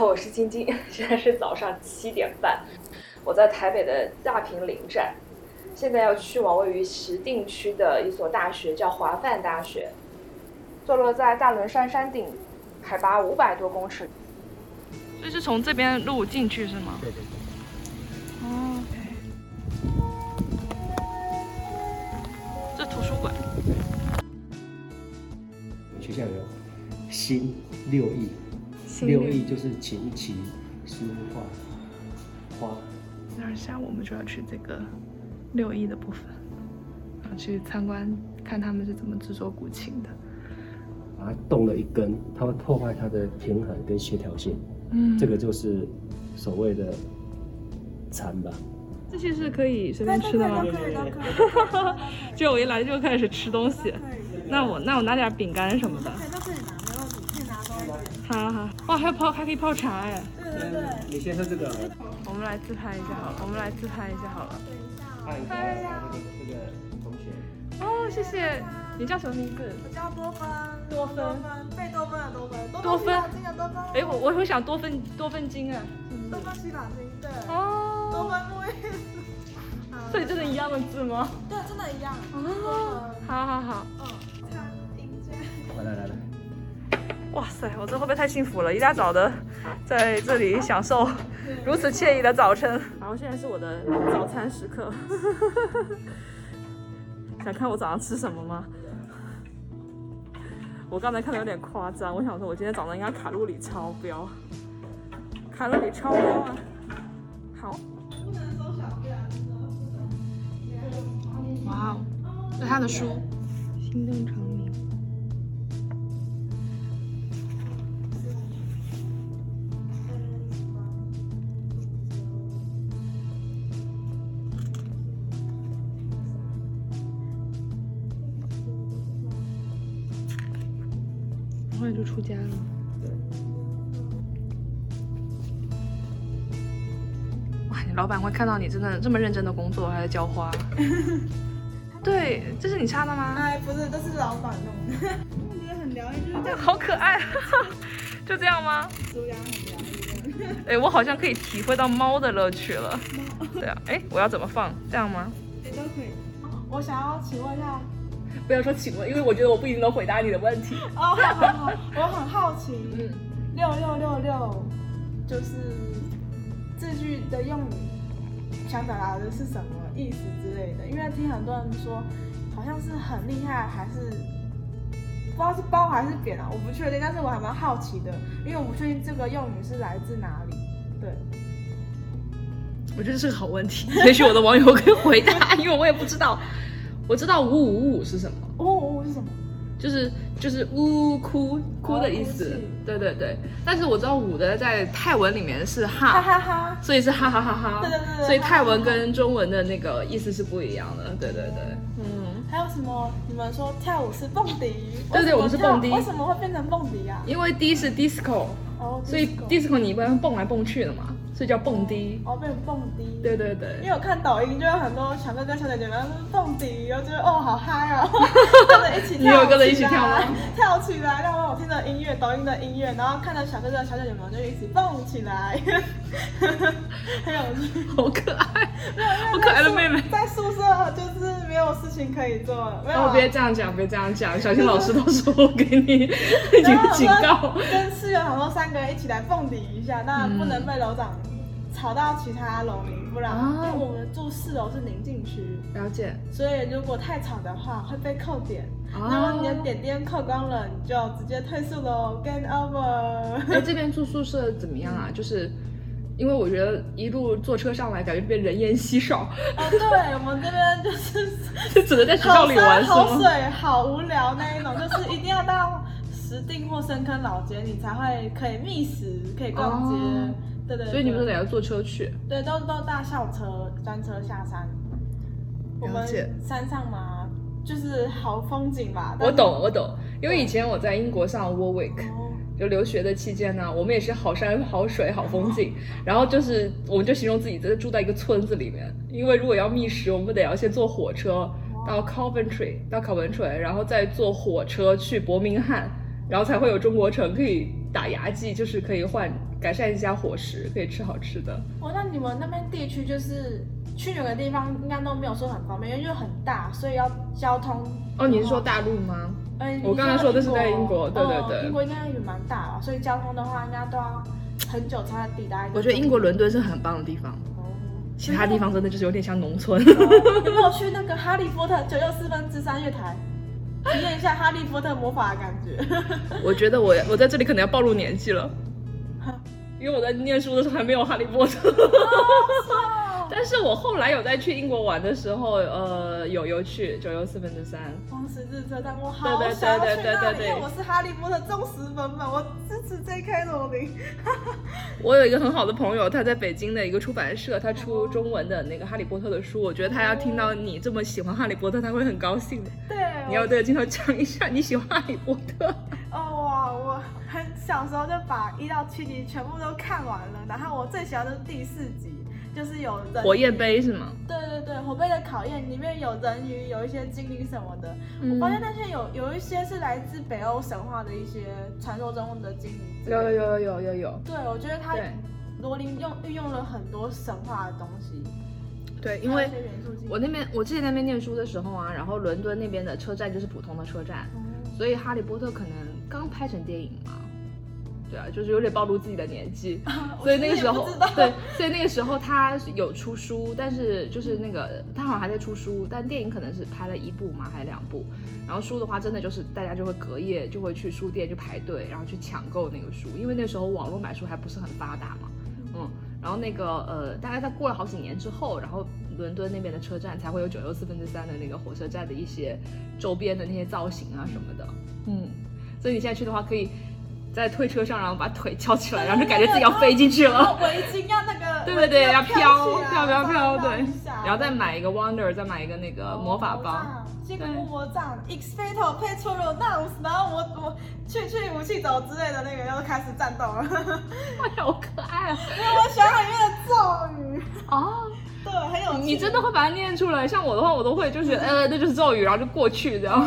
好，我是晶晶，现在是早上七点半，我在台北的大平林站，现在要去往位于石碇区的一所大学，叫华范大学，坐落在大轮山山顶，海拔五百多公尺。所以是从这边路进去是吗？对对对。哦，这图书馆。学校有新六艺，六艺就是琴棋书画花。那下午我们就要去这个六艺的部分，然后去参观看他们是怎么制作古琴的。把它动了一根，它会破坏它的平衡跟协调性。嗯，这个就是所谓的蚕吧。这些是可以随便吃的吗？都可以，都可以。就我一来就开始吃东西，那我那我拿点饼干什么的。好好，哇，还有泡还可以泡茶哎。对对对。你先喝这个。我们来自拍一下好了，我们来自拍一下好了。看一下这个这个同学。哦，谢谢。你叫什么名字？我叫多芬。多芬。贝多芬的多芬。多芬。金的多芬。哎，我我会想多芬多芬金哎。多芬西塔金，对。哦。多芬木叶。所以真的一样的字吗？对，真的一样。哦。好好好。嗯。餐饮间。来来来。哇塞，我这会不会太幸福了？一大早的，在这里享受如此惬意的早晨。然后现在是我的早餐时刻。想看我早上吃什么吗？我刚才看的有点夸张，我想说我今天早上应该卡路里超标，卡路里超标啊！好。不能收小便。哇哦，这是他的书，《心动成名》。后来就出家了。哇，你老板会看到你真的这么认真的工作，还在浇花。对，这是你插的吗？哎，不是，这是老板弄的。我觉得很疗愈，就是这样。好可爱，就这样吗？猪羊很疗愈。哎，我好像可以体会到猫的乐趣了。对啊，哎，我要怎么放？这样吗？也都可以。我想要请问一下。不要说请问，因为我觉得我不一定能回答你的问题。哦，好好好，我很好奇，嗯，六六六六就是这句的用语，想表达的是什么意思之类的？因为听很多人说，好像是很厉害，还是不知道是褒还是贬啊？我不确定，但是我还蛮好奇的，因为我不确定这个用语是来自哪里。对，我觉得是个好问题，也许我的网友可以回答，因为我也不知道。我知道五五五五是什么？五五五是什么？就是就是呜呜哭哭的意思。对对对。但是我知道五的在泰文里面是哈哈哈哈，所以是哈哈哈哈。对对对。所以泰文跟中文的那个意思是不一样的。对对对。嗯。还有什么？你们说跳舞是蹦迪？对对，我们是蹦迪。为什么会变成蹦迪啊？因为迪是 disco，所以 disco 你一般蹦来蹦去的嘛。这叫蹦迪哦，变成蹦迪。对对对，因为我看抖音就有很多小哥哥、小姐姐们蹦迪，我觉得哦好嗨哦，跟着一起跳，你有跟着一起跳吗？跳起来，让我听着音乐，抖音的音乐，然后看到小哥哥、小姐姐们就一起蹦起来，很有趣，好可爱，好可爱的妹妹。在宿舍就是没有事情可以做，没有。别这样讲，别这样讲，小心老师到时候给你 一个警告。跟室友很多三个人一起来蹦迪一下，那不能被楼长。吵到其他楼民，不然因为我们住四楼是宁静区，了解。所以如果太吵的话会被扣点，然后你的点点扣光了，你就直接退宿喽，game over。哎，这边住宿舍怎么样啊？就是因为我觉得一路坐车上来，感觉这边人烟稀少。哦，对，我们这边就是 就只能在学校里玩，好水，好无聊那一种，就是一定要到石碇或深坑老街，你才会可以觅食，可以逛街。对对，所以你们都得要坐车去？对，都都大校车专车下山。我们山上嘛，就是好风景吧。我懂，我懂，因为以前我在英国上 Warwick，就留学的期间呢，我们也是好山好水好风景。然后就是，我们就形容自己在住在一个村子里面，因为如果要觅食，我们得要先坐火车到 Coventry，到考文垂，然后再坐火车去伯明翰。然后才会有中国城可以打牙祭，就是可以换改善一下伙食，可以吃好吃的。哦，那你们那边地区就是去哪个地方应该都没有说很方便，因为就很大，所以要交通。哦，你是说大陆吗？嗯，我刚才说的是在英国，对对对。英国应该也蛮大了，所以交通的话应该都要很久才能抵达。我觉得英国伦敦是很棒的地方，其他地方真的就是有点像农村。有没有去那个哈利波特九又四分之三月台？体验一下哈利波特魔法的感觉。我觉得我我在这里可能要暴露年纪了，因为我在念书的时候还没有哈利波特。但是我后来有在去英国玩的时候，呃，有有去九又四分之三。黄石日车站，我好想要去那里，因为我是哈利波特忠实粉粉，我支持 J.K. 罗琳。我有一个很好的朋友，他在北京的一个出版社，他出中文的那个哈利波特的书。我觉得他要听到你这么喜欢哈利波特，他会很高兴的。对，你要对着镜头讲一下你喜欢哈利波特。哦哇，我很小时候就把一到七集全部都看完了，然后我最喜欢的是第四集。就是有人火焰杯是吗？对对对，火杯的考验里面有人鱼，有一些精灵什么的。我发现那些有有一些是来自北欧神话的一些传说中的精灵。有有有有有有。对，我觉得他罗琳用运用了很多神话的东西。对，因为我那边我之前那边念书的时候啊，然后伦敦那边的车站就是普通的车站，所以哈利波特可能刚拍成电影嘛。对啊，就是有点暴露自己的年纪，所以那个时候，对，所以那个时候他有出书，但是就是那个他好像还在出书，但电影可能是拍了一部嘛，还是两部。然后书的话，真的就是大家就会隔夜就会去书店就排队，然后去抢购那个书，因为那时候网络买书还不是很发达嘛，嗯。然后那个呃，大概在过了好几年之后，然后伦敦那边的车站才会有九又四分之三的那个火车站的一些周边的那些造型啊什么的，嗯。所以你现在去的话可以。在推车上，然后把腿翘起来，然后就感觉自己要飞进去了。围巾要那个，对对对，要飘飘飘飘，对。然后再买一个 Wonder，再买一个那个魔法包。这个魔杖，X Fatal Petrol Dance，然后我我去去武器走之类的那个，又开始战斗了。哎呀，好可爱啊！因为我喜欢里面的咒语。哦，对，很有。你真的会把它念出来？像我的话，我都会，就是呃，那就是咒语，然后就过去这样。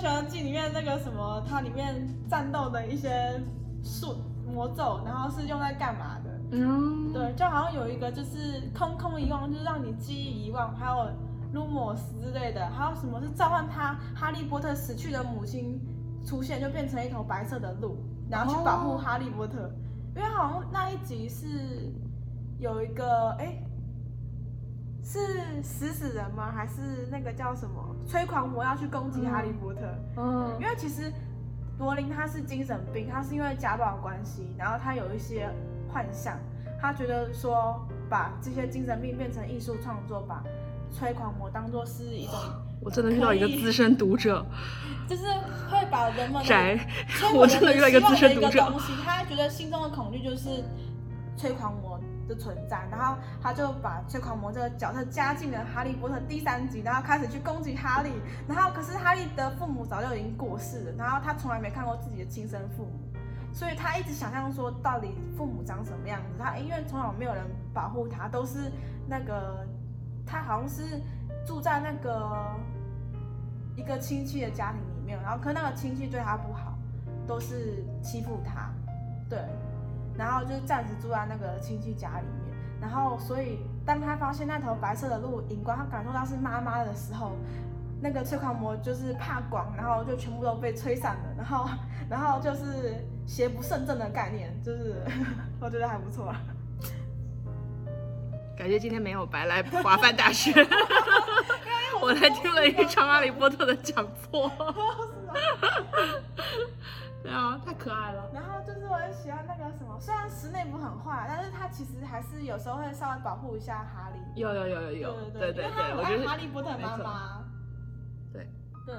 喜欢记里面那个什么，它里面战斗的一些术魔咒，然后是用在干嘛的？嗯，对，就好像有一个就是空空遗忘，就是让你记忆遗忘，还有卢莫斯之类的，还有什么是召唤他哈利波特死去的母亲出现，就变成一头白色的鹿，然后去保护哈利波特。因为好像那一集是有一个哎。是死死人吗？还是那个叫什么催狂魔要去攻击哈利波特？嗯，因为其实罗琳他是精神病，他是因为家暴关系，然后他有一些幻想，他觉得说把这些精神病变成艺术创作，把催狂魔当做是一种，我真的遇到一个资深读者，就是会把人们宅，我真的遇到一个资深读者，他觉得心中的恐惧就是催狂魔。的存在，然后他就把催狂魔这个角色加进了《哈利波特》第三集，然后开始去攻击哈利。然后可是哈利的父母早就已经过世了，然后他从来没看过自己的亲生父母，所以他一直想象说到底父母长什么样子。他因为从小没有人保护他，都是那个他好像是住在那个一个亲戚的家庭里面，然后可那个亲戚对他不好，都是欺负他，对。然后就是暂时住在那个亲戚家里面，然后所以当他发现那头白色的鹿荧光，他感受到是妈妈的时候，那个催狂魔就是怕光，然后就全部都被吹散了，然后然后就是邪不胜正的概念，就是我觉得还不错。感觉今天没有白来华范大学，我来听了一场哈利波特的讲座。对啊，太可爱了。然后就是我很喜欢那个什么，虽然石内不很坏，但是他其实还是有时候会稍微保护一下哈利。有有有有有，对对对，我觉得哈利波特妈妈。对对。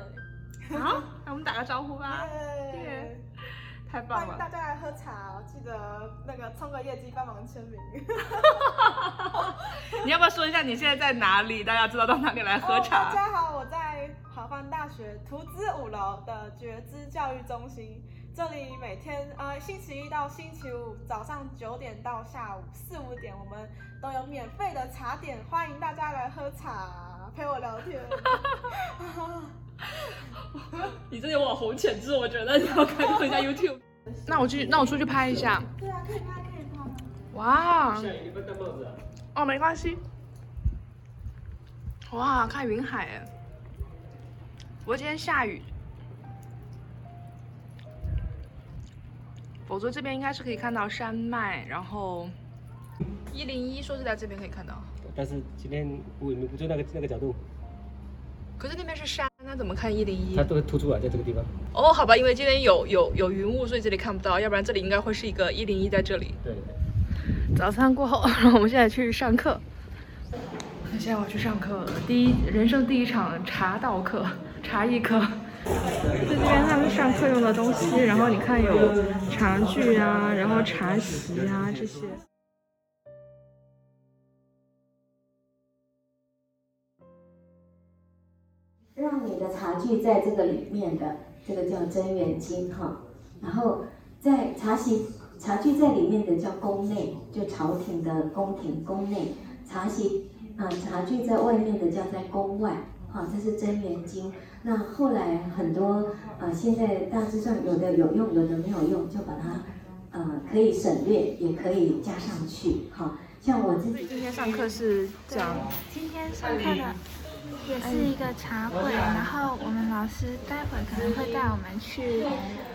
好，那我们打个招呼吧。对太棒了！欢迎大家来喝茶哦，记得那个冲个业绩帮忙签名。你要不要说一下你现在在哪里？大家知道到哪里来喝茶？大家好，我在华范大学图资五楼的觉知教育中心，这里每天呃星期一到星期五早上九点到下午四五点，我们都有免费的茶点，欢迎大家来喝茶，陪我聊天。你这有网红潜质，我觉得你要开放一下 YouTube。那我去，那我出去拍一下。对啊，可以拍，可以拍。哇？哦，没关系。哇，看云海哎！不过今天下雨，否则这边应该是可以看到山脉，然后一零一说是在这边可以看到，但是今天我你不就那个那个角度，可是那边是山，那怎么看一零一它？都会凸出来在这个地方。哦，好吧，因为今天有有有云雾，所以这里看不到，要不然这里应该会是一个一零一在这里。对。早餐过后，我们现在去上课。现在我去上课了，第一人生第一场茶道课、茶艺课。在这边他们上课用的东西，然后你看有茶具啊，然后茶席啊这些。让你的茶具在这个里面的，这个叫真元经哈。然后在茶席茶具在里面的叫宫内，就朝廷的宫廷宫内。茶席啊茶具在外面的叫在宫外，哈，这是真元经。那后来很多呃现在大致上有的有用，有的没有用，就把它呃可以省略，也可以加上去，好。像我自己今天上课是讲今天上课的也是一个茶会，然后我们老师待会可能会带我们去，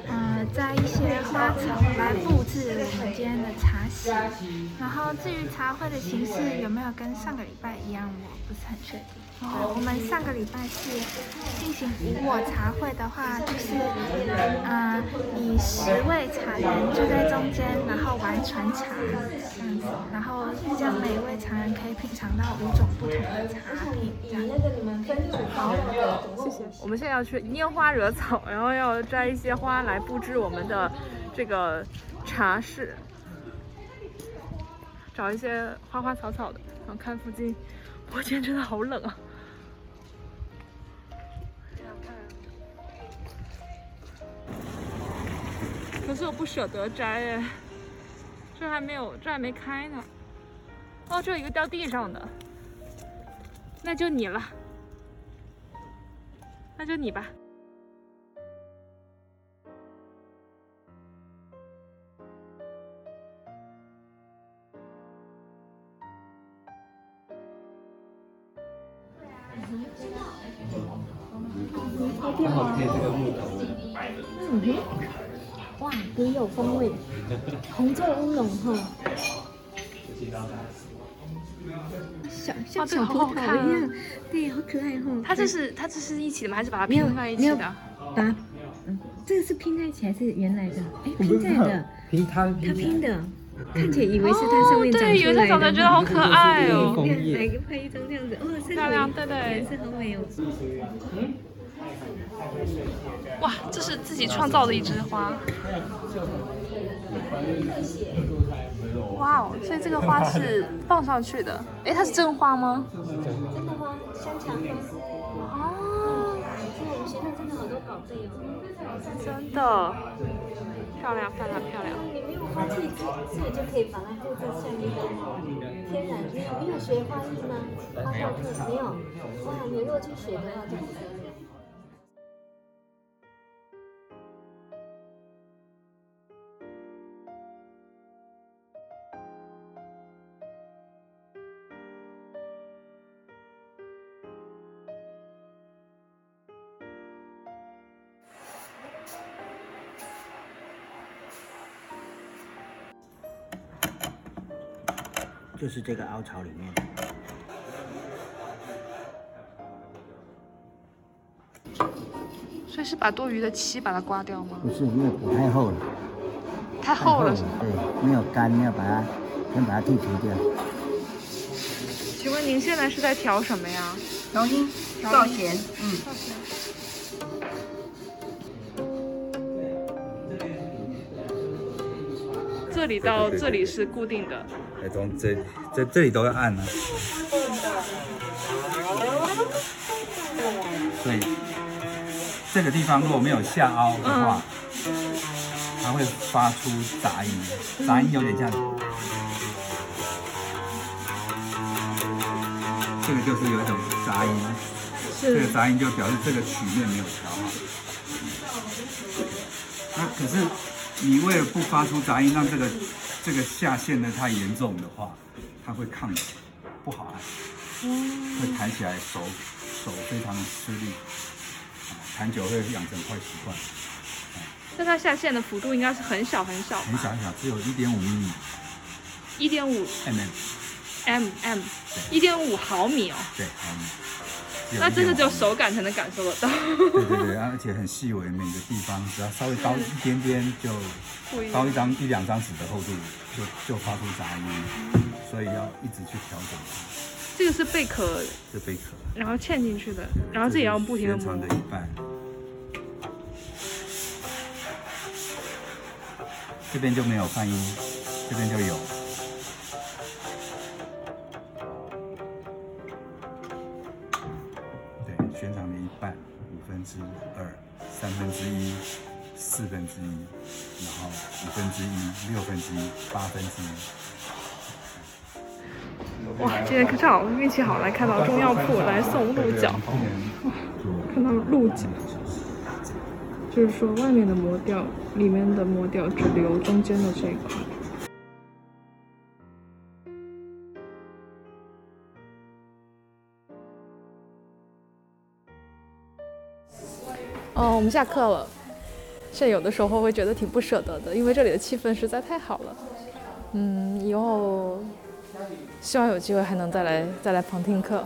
呃，摘一些花草来布置我们今天的茶席。然后至于茶会的形式有没有跟上个礼拜一样，我不是很确定。我们上个礼拜是进行无我茶会的话，就是，呃，以十位茶人坐在中间，然后玩传茶这样子，然后这样每一位茶人可以品尝到五种不同的茶品。这样那个你们分组好，谢谢。我们现在要去拈花惹草，然后要摘一些花来布置我们的这个茶室，找一些花花草草的，然后看附近。我今天真的好冷啊！可是我不舍得摘哎，这还没有，这还没开呢。哦，这有一个掉地上的，那就你了。那就你吧。刚好配这个木头。嗯哼，哇，别有风味，红色乌龙哈，小像小葡萄一样，对，好可爱哦。它这是它这是一起的吗？还是把它拼在一起的？把，嗯，这个是拼在一起还是原来的？哎，拼在的，拼它它拼的，看起来以为是它上面长出来的。对以为它长得觉得好可爱哦 来个拍一张这样子，哦，三漂亮对对颜色好美哦。哇，这是自己创造的一枝花。哇哦，所以这个花是放上去的。哎，它是真花吗？真的花，香肠花。哦，现在我们学校真的好多宝贝哦。真的，漂亮漂亮漂亮。你没有花器具，所以就可以把它布置像一个天然。你有你有学花艺吗？花道课没有。哇，你如果去学的话就就是这个凹槽里面。所以是把多余的漆把它刮掉吗？不是，因为补太厚了，太厚了是吗？对，没有干，要把它先把它剔除掉。请问您现在是在调什么呀？调音、调弦，嗯，这里到这里是固定的，哎，从这这这里都要按啊。所以这个地方如果没有下凹的话，它会发出杂音，杂音有点像。这个就是有一种杂音，这个杂音就表示这个曲面没有调好。那可是你为了不发出杂音，让这个这个下陷的太严重的话，它会抗击，不好按，会弹起来手手非常的吃力，弹久会养成坏习惯。那它下陷的幅度应该是很小很小，很小很小，只有一点五米，一点五 mm。m m，一点五毫米哦。对，毫米。那真的只有手感才能感受得到。对对对，而且很细微，每个地方只要稍微高一点点，就高一张一两张纸的厚度，就就发出杂音，所以要一直去调整它。这个是贝壳，是贝壳，然后嵌进去的，然后这也要不停的磨。的一半。这边就没有泛音，这边就有。之一，然后五分之一，六分之一，八分之一。哇，今天正好运气好，来看到中药铺来送鹿角，看到鹿角，就是说外面的磨掉，里面的磨掉，只留中间的这一块。哦，我们下课了。现有的时候会觉得挺不舍得的，因为这里的气氛实在太好了。嗯，以后希望有机会还能再来再来旁听课。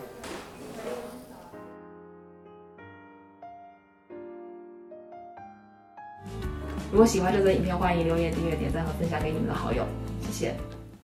如果喜欢这则影片，欢迎留言、订阅、点赞和分享给你们的好友，谢谢。